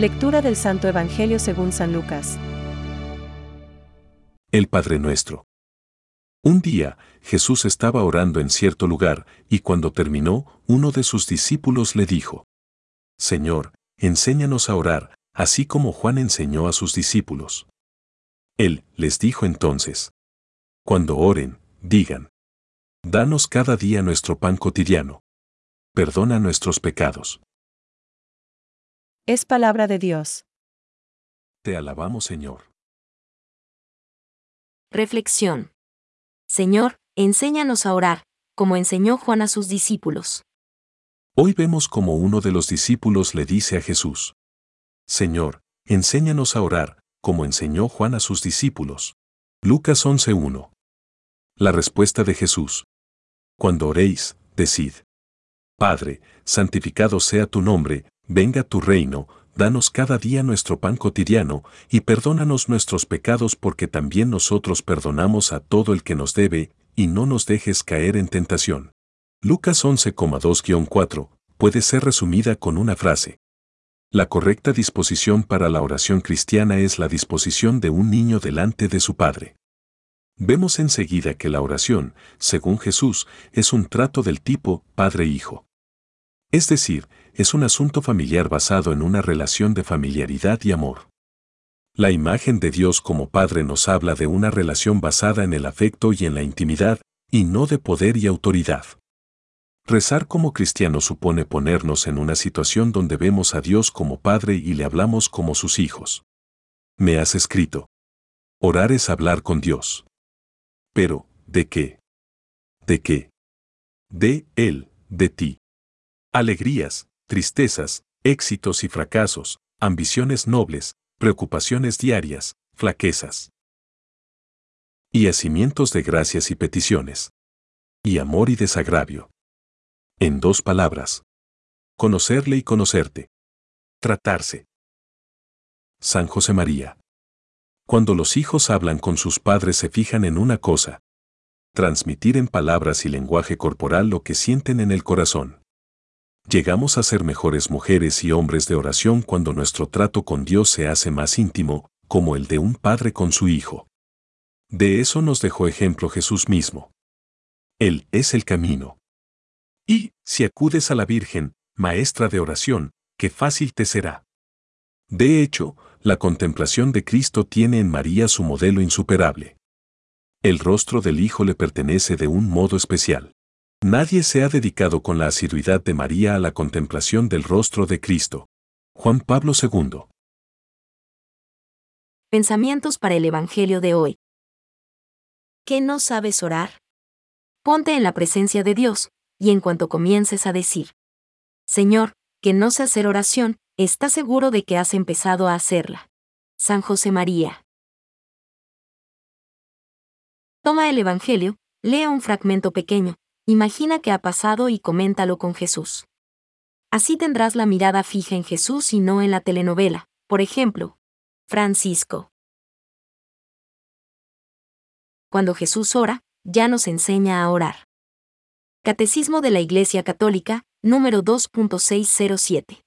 Lectura del Santo Evangelio según San Lucas. El Padre Nuestro. Un día, Jesús estaba orando en cierto lugar, y cuando terminó, uno de sus discípulos le dijo, Señor, enséñanos a orar, así como Juan enseñó a sus discípulos. Él les dijo entonces, Cuando oren, digan, Danos cada día nuestro pan cotidiano. Perdona nuestros pecados. Es palabra de Dios. Te alabamos, Señor. Reflexión. Señor, enséñanos a orar, como enseñó Juan a sus discípulos. Hoy vemos como uno de los discípulos le dice a Jesús, Señor, enséñanos a orar, como enseñó Juan a sus discípulos. Lucas 11.1. La respuesta de Jesús. Cuando oréis, decid. Padre, santificado sea tu nombre, venga tu reino, danos cada día nuestro pan cotidiano, y perdónanos nuestros pecados porque también nosotros perdonamos a todo el que nos debe, y no nos dejes caer en tentación. Lucas 11,2-4 puede ser resumida con una frase. La correcta disposición para la oración cristiana es la disposición de un niño delante de su Padre. Vemos enseguida que la oración, según Jesús, es un trato del tipo Padre-Hijo. Es decir, es un asunto familiar basado en una relación de familiaridad y amor. La imagen de Dios como Padre nos habla de una relación basada en el afecto y en la intimidad, y no de poder y autoridad. Rezar como cristiano supone ponernos en una situación donde vemos a Dios como Padre y le hablamos como sus hijos. Me has escrito. Orar es hablar con Dios. Pero, ¿de qué? ¿De qué? De Él, de ti. Alegrías, tristezas, éxitos y fracasos, ambiciones nobles, preocupaciones diarias, flaquezas. Y hacimientos de gracias y peticiones. Y amor y desagravio. En dos palabras. Conocerle y conocerte. Tratarse. San José María. Cuando los hijos hablan con sus padres se fijan en una cosa. Transmitir en palabras y lenguaje corporal lo que sienten en el corazón. Llegamos a ser mejores mujeres y hombres de oración cuando nuestro trato con Dios se hace más íntimo, como el de un padre con su hijo. De eso nos dejó ejemplo Jesús mismo. Él es el camino. Y, si acudes a la Virgen, maestra de oración, qué fácil te será. De hecho, la contemplación de Cristo tiene en María su modelo insuperable. El rostro del Hijo le pertenece de un modo especial. Nadie se ha dedicado con la asiduidad de María a la contemplación del rostro de Cristo. Juan Pablo II. Pensamientos para el Evangelio de hoy. ¿Qué no sabes orar? Ponte en la presencia de Dios, y en cuanto comiences a decir, Señor, que no sé hacer oración, está seguro de que has empezado a hacerla. San José María. Toma el Evangelio, lea un fragmento pequeño, imagina qué ha pasado y coméntalo con Jesús. Así tendrás la mirada fija en Jesús y no en la telenovela, por ejemplo, Francisco. Cuando Jesús ora, ya nos enseña a orar. Catecismo de la Iglesia Católica, número 2.607.